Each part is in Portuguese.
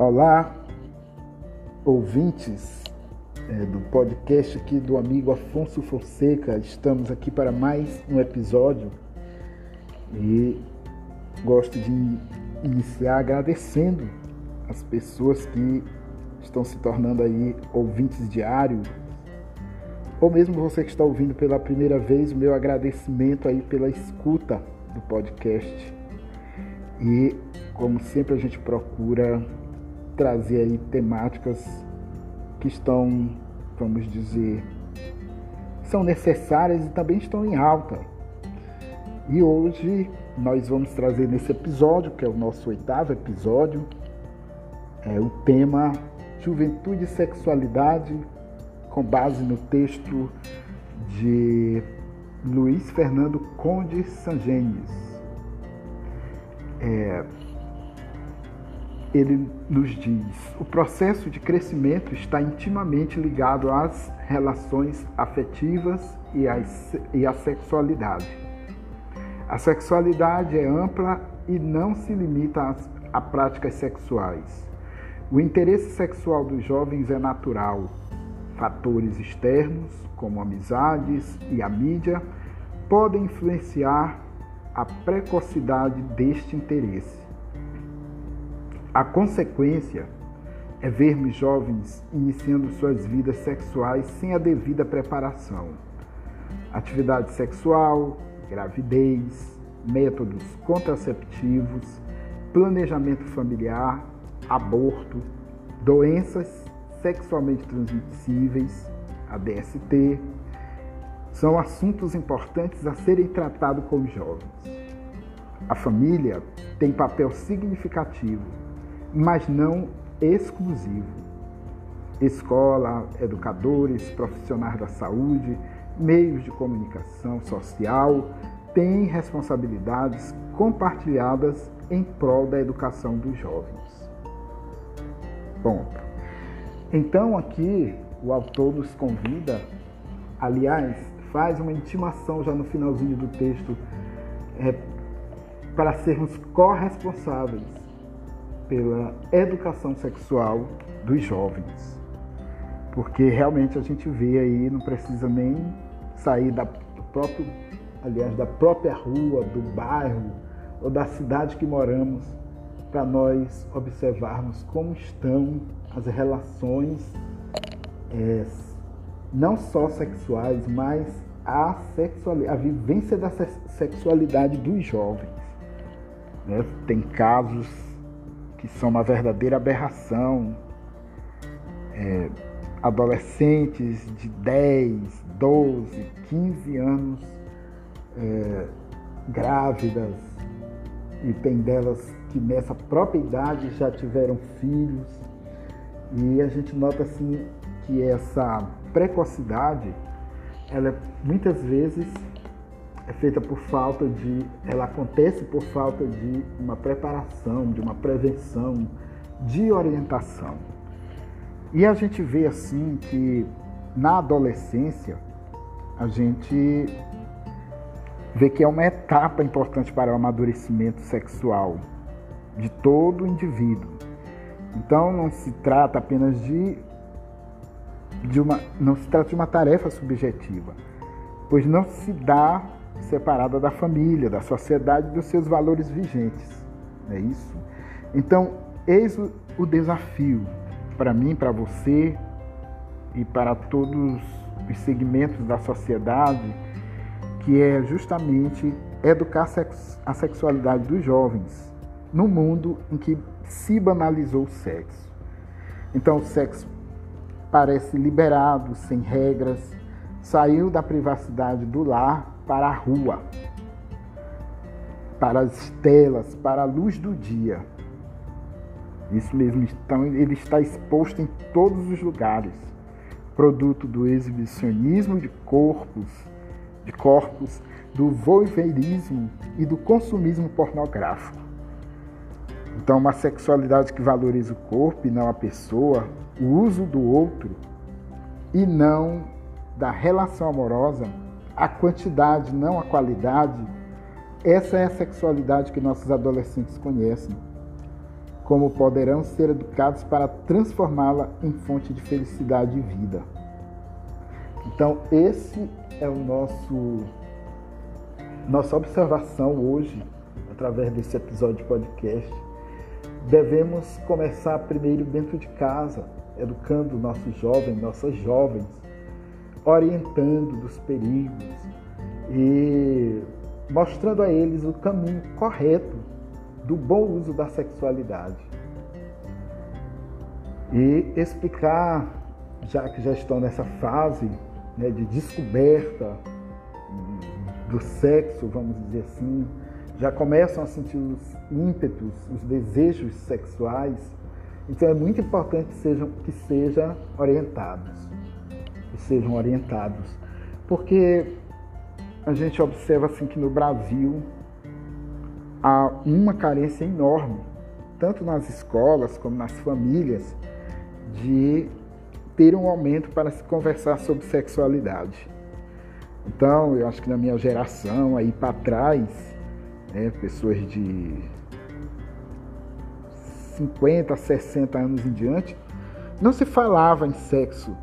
Olá, ouvintes é, do podcast aqui do amigo Afonso Fonseca. Estamos aqui para mais um episódio e gosto de iniciar agradecendo as pessoas que estão se tornando aí ouvintes diários, ou mesmo você que está ouvindo pela primeira vez, o meu agradecimento aí pela escuta do podcast. E como sempre a gente procura trazer aí temáticas que estão, vamos dizer, são necessárias e também estão em alta. E hoje nós vamos trazer nesse episódio, que é o nosso oitavo episódio, é o tema Juventude e Sexualidade, com base no texto de Luiz Fernando Conde Sangenes. É, ele nos diz: o processo de crescimento está intimamente ligado às relações afetivas e, às, e à sexualidade. A sexualidade é ampla e não se limita às, a práticas sexuais. O interesse sexual dos jovens é natural. Fatores externos, como amizades e a mídia, podem influenciar a precocidade deste interesse. A consequência é vermos jovens iniciando suas vidas sexuais sem a devida preparação. Atividade sexual, gravidez, métodos contraceptivos, planejamento familiar, aborto, doenças sexualmente transmissíveis, a DST, são assuntos importantes a serem tratados com os jovens. A família tem papel significativo mas não exclusivo. Escola, educadores, profissionais da saúde, meios de comunicação social têm responsabilidades compartilhadas em prol da educação dos jovens. Ponto. Então aqui o autor nos convida, aliás, faz uma intimação já no finalzinho do texto é, para sermos corresponsáveis pela educação sexual dos jovens. Porque realmente a gente vê aí, não precisa nem sair da, próprio, aliás, da própria rua, do bairro ou da cidade que moramos, para nós observarmos como estão as relações, é, não só sexuais, mas a, sexualidade, a vivência da sexualidade dos jovens. Né? Tem casos que são uma verdadeira aberração. É, adolescentes de 10, 12, 15 anos é, grávidas, e tem delas que nessa própria idade já tiveram filhos. E a gente nota assim que essa precocidade, ela muitas vezes é feita por falta de, ela acontece por falta de uma preparação, de uma prevenção, de orientação. E a gente vê assim que na adolescência a gente vê que é uma etapa importante para o amadurecimento sexual de todo indivíduo. Então não se trata apenas de, de uma não se trata de uma tarefa subjetiva, pois não se dá separada da família, da sociedade, dos seus valores vigentes. É isso? Então, eis o desafio para mim, para você e para todos os segmentos da sociedade, que é justamente educar a sexualidade dos jovens no mundo em que se banalizou o sexo. Então, o sexo parece liberado, sem regras, saiu da privacidade do lar para a rua, para as telas, para a luz do dia. Isso mesmo, então ele está exposto em todos os lugares, produto do exibicionismo de corpos, de corpos, do voyeurismo e do consumismo pornográfico. Então, uma sexualidade que valoriza o corpo e não a pessoa, o uso do outro e não da relação amorosa, a quantidade, não a qualidade, essa é a sexualidade que nossos adolescentes conhecem. como poderão ser educados para transformá-la em fonte de felicidade e vida. Então, esse é o nosso nossa observação hoje através desse episódio de podcast. Devemos começar primeiro dentro de casa, educando nossos jovens, nossas jovens, orientando dos perigos e mostrando a eles o caminho correto do bom uso da sexualidade. E explicar, já que já estão nessa fase né, de descoberta do sexo, vamos dizer assim, já começam a sentir os ímpetos, os desejos sexuais. Então é muito importante que sejam, que sejam orientados, sejam orientados, porque a gente observa assim que no Brasil há uma carência enorme, tanto nas escolas como nas famílias, de ter um momento para se conversar sobre sexualidade. Então, eu acho que na minha geração, aí para trás, né, pessoas de 50, 60 anos em diante, não se falava em sexo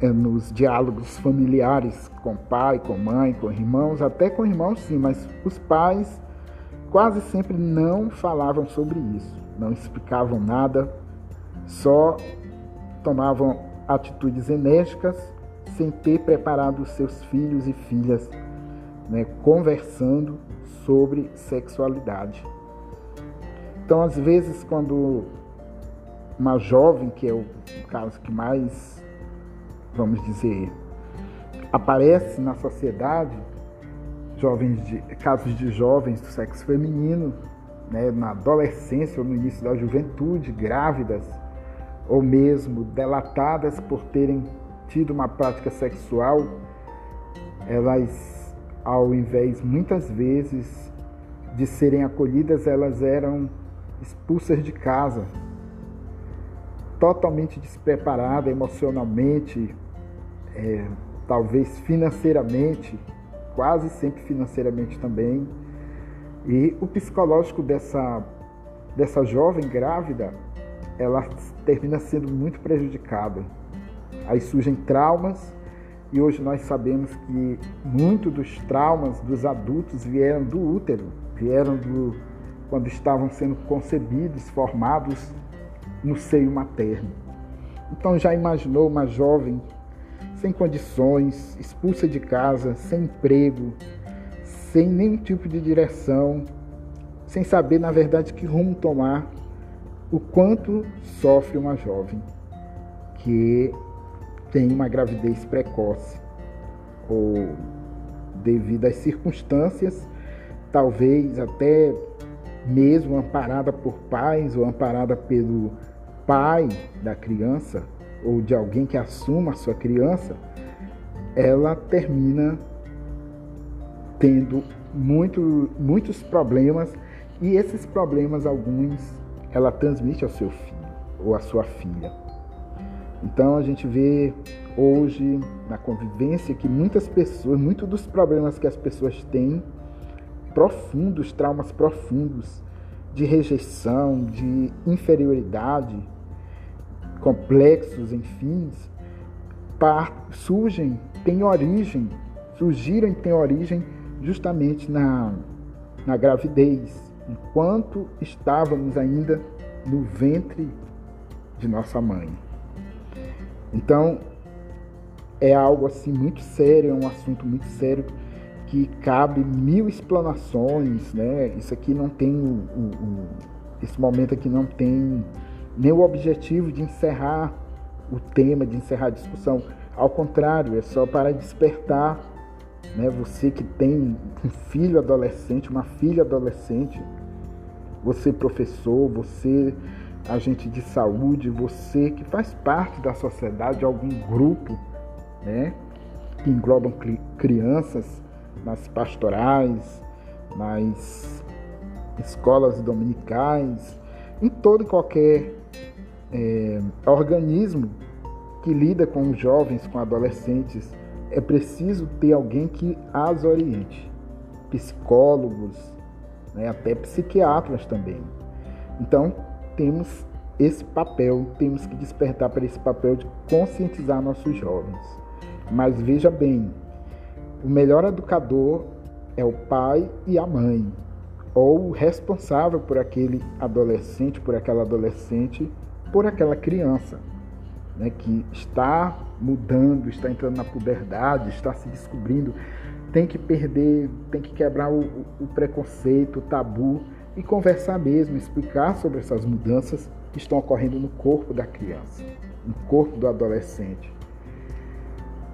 nos diálogos familiares com pai, com mãe, com irmãos, até com irmãos sim, mas os pais quase sempre não falavam sobre isso, não explicavam nada, só tomavam atitudes enérgicas sem ter preparado seus filhos e filhas, né, conversando sobre sexualidade. Então, às vezes, quando uma jovem, que é o caso que mais, vamos dizer, aparece na sociedade, jovens de, casos de jovens do sexo feminino, né, na adolescência ou no início da juventude, grávidas, ou mesmo delatadas por terem tido uma prática sexual, elas, ao invés muitas vezes de serem acolhidas, elas eram expulsas de casa, totalmente despreparada emocionalmente, é, talvez financeiramente, quase sempre financeiramente também. E o psicológico dessa, dessa jovem grávida, ela termina sendo muito prejudicada. Aí surgem traumas e hoje nós sabemos que muito dos traumas dos adultos vieram do útero, vieram do quando estavam sendo concebidos, formados no seio materno. Então já imaginou uma jovem sem condições, expulsa de casa, sem emprego, sem nenhum tipo de direção, sem saber na verdade que rumo tomar, o quanto sofre uma jovem que tem uma gravidez precoce ou devido às circunstâncias, talvez até mesmo amparada por pais ou amparada pelo pai da criança ou de alguém que assuma a sua criança, ela termina tendo muito, muitos problemas e esses problemas, alguns, ela transmite ao seu filho ou à sua filha. Então a gente vê hoje na convivência que muitas pessoas, muitos dos problemas que as pessoas têm, profundos, traumas profundos de rejeição, de inferioridade, complexos, enfim, surgem, têm origem, surgiram e têm origem justamente na, na gravidez, enquanto estávamos ainda no ventre de nossa mãe. Então, é algo assim muito sério, é um assunto muito sério que cabe mil explanações, né? Isso aqui não tem o, o, o, esse momento aqui não tem o objetivo de encerrar o tema, de encerrar a discussão. Ao contrário, é só para despertar, né? Você que tem um filho adolescente, uma filha adolescente, você professor, você agente de saúde, você que faz parte da sociedade, algum grupo, né? Que englobam crianças nas pastorais, nas escolas dominicais, em todo e qualquer é, organismo que lida com os jovens, com adolescentes, é preciso ter alguém que as oriente. Psicólogos, né, até psiquiatras também. Então, temos esse papel, temos que despertar para esse papel de conscientizar nossos jovens. Mas veja bem, o melhor educador é o pai e a mãe, ou o responsável por aquele adolescente, por aquela adolescente, por aquela criança, né, que está mudando, está entrando na puberdade, está se descobrindo, tem que perder, tem que quebrar o, o preconceito, o tabu e conversar mesmo, explicar sobre essas mudanças que estão ocorrendo no corpo da criança, no corpo do adolescente.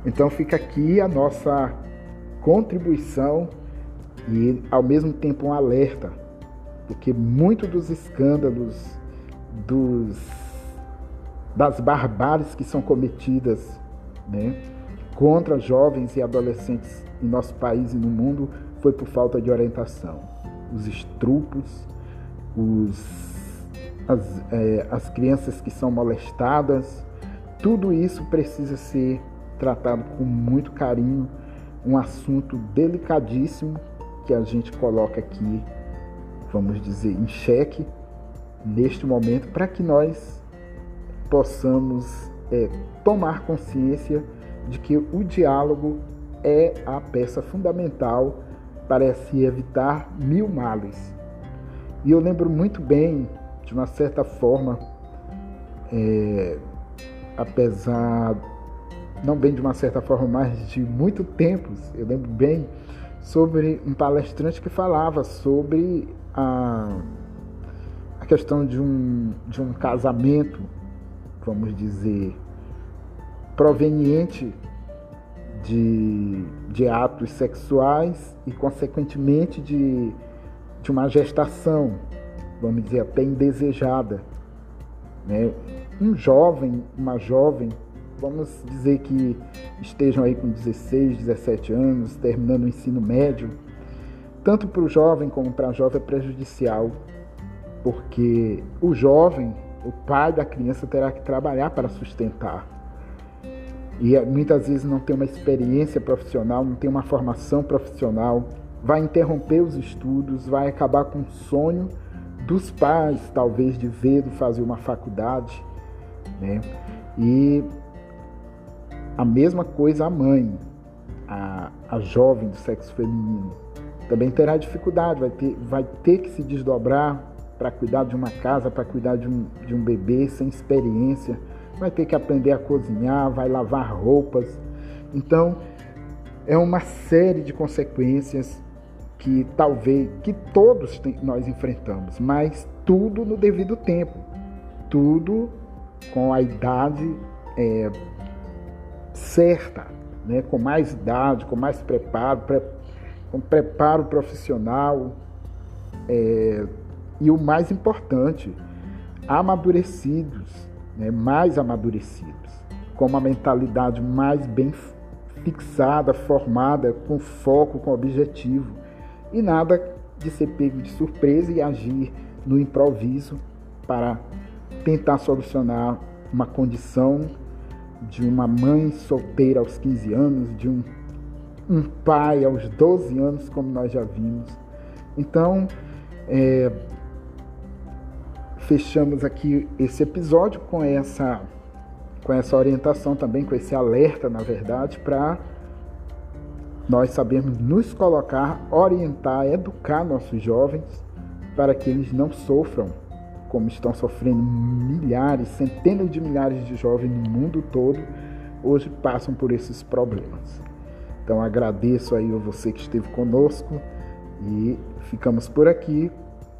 Então fica aqui a nossa contribuição e ao mesmo tempo um alerta, porque muito dos escândalos, dos, das barbáries que são cometidas né, contra jovens e adolescentes em nosso país e no mundo foi por falta de orientação. Os estrupos, os, as, é, as crianças que são molestadas, tudo isso precisa ser tratado com muito carinho, um assunto delicadíssimo que a gente coloca aqui, vamos dizer, em xeque neste momento, para que nós possamos é, tomar consciência de que o diálogo é a peça fundamental para se evitar mil males. E eu lembro muito bem, de uma certa forma, é, apesar, não bem de uma certa forma, mas de muito tempo, eu lembro bem sobre um palestrante que falava sobre a, a questão de um, de um casamento, vamos dizer, proveniente de, de atos sexuais e, consequentemente, de, de uma gestação, vamos dizer, até indesejada. Né? Um jovem, uma jovem, vamos dizer que estejam aí com 16, 17 anos, terminando o ensino médio, tanto para o jovem como para a jovem é prejudicial, porque o jovem, o pai da criança, terá que trabalhar para sustentar e eh, muitas vezes não tem uma experiência profissional, não tem uma formação profissional, vai interromper os estudos, vai acabar com o sonho dos pais, talvez, de ver, fazer uma faculdade. Né? E a mesma coisa a mãe, a, a jovem do sexo feminino, também terá dificuldade, vai ter, vai ter que se desdobrar para cuidar de uma casa, para cuidar de um, de um bebê sem experiência vai ter que aprender a cozinhar, vai lavar roupas. Então, é uma série de consequências que talvez que todos nós enfrentamos, mas tudo no devido tempo, tudo com a idade é, certa, né? com mais idade, com mais preparo, pre, com preparo profissional é, e o mais importante, amadurecidos né, mais amadurecidos, com uma mentalidade mais bem fixada, formada, com foco, com objetivo, e nada de ser pego de surpresa e agir no improviso para tentar solucionar uma condição de uma mãe solteira aos 15 anos, de um, um pai aos 12 anos, como nós já vimos. Então, é, fechamos aqui esse episódio com essa com essa orientação também, com esse alerta, na verdade, para nós sabermos nos colocar, orientar, educar nossos jovens para que eles não sofram como estão sofrendo milhares, centenas de milhares de jovens no mundo todo, hoje passam por esses problemas. Então agradeço aí a você que esteve conosco e ficamos por aqui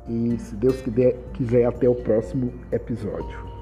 e se Deus quiser, quiser até o próximo episódio.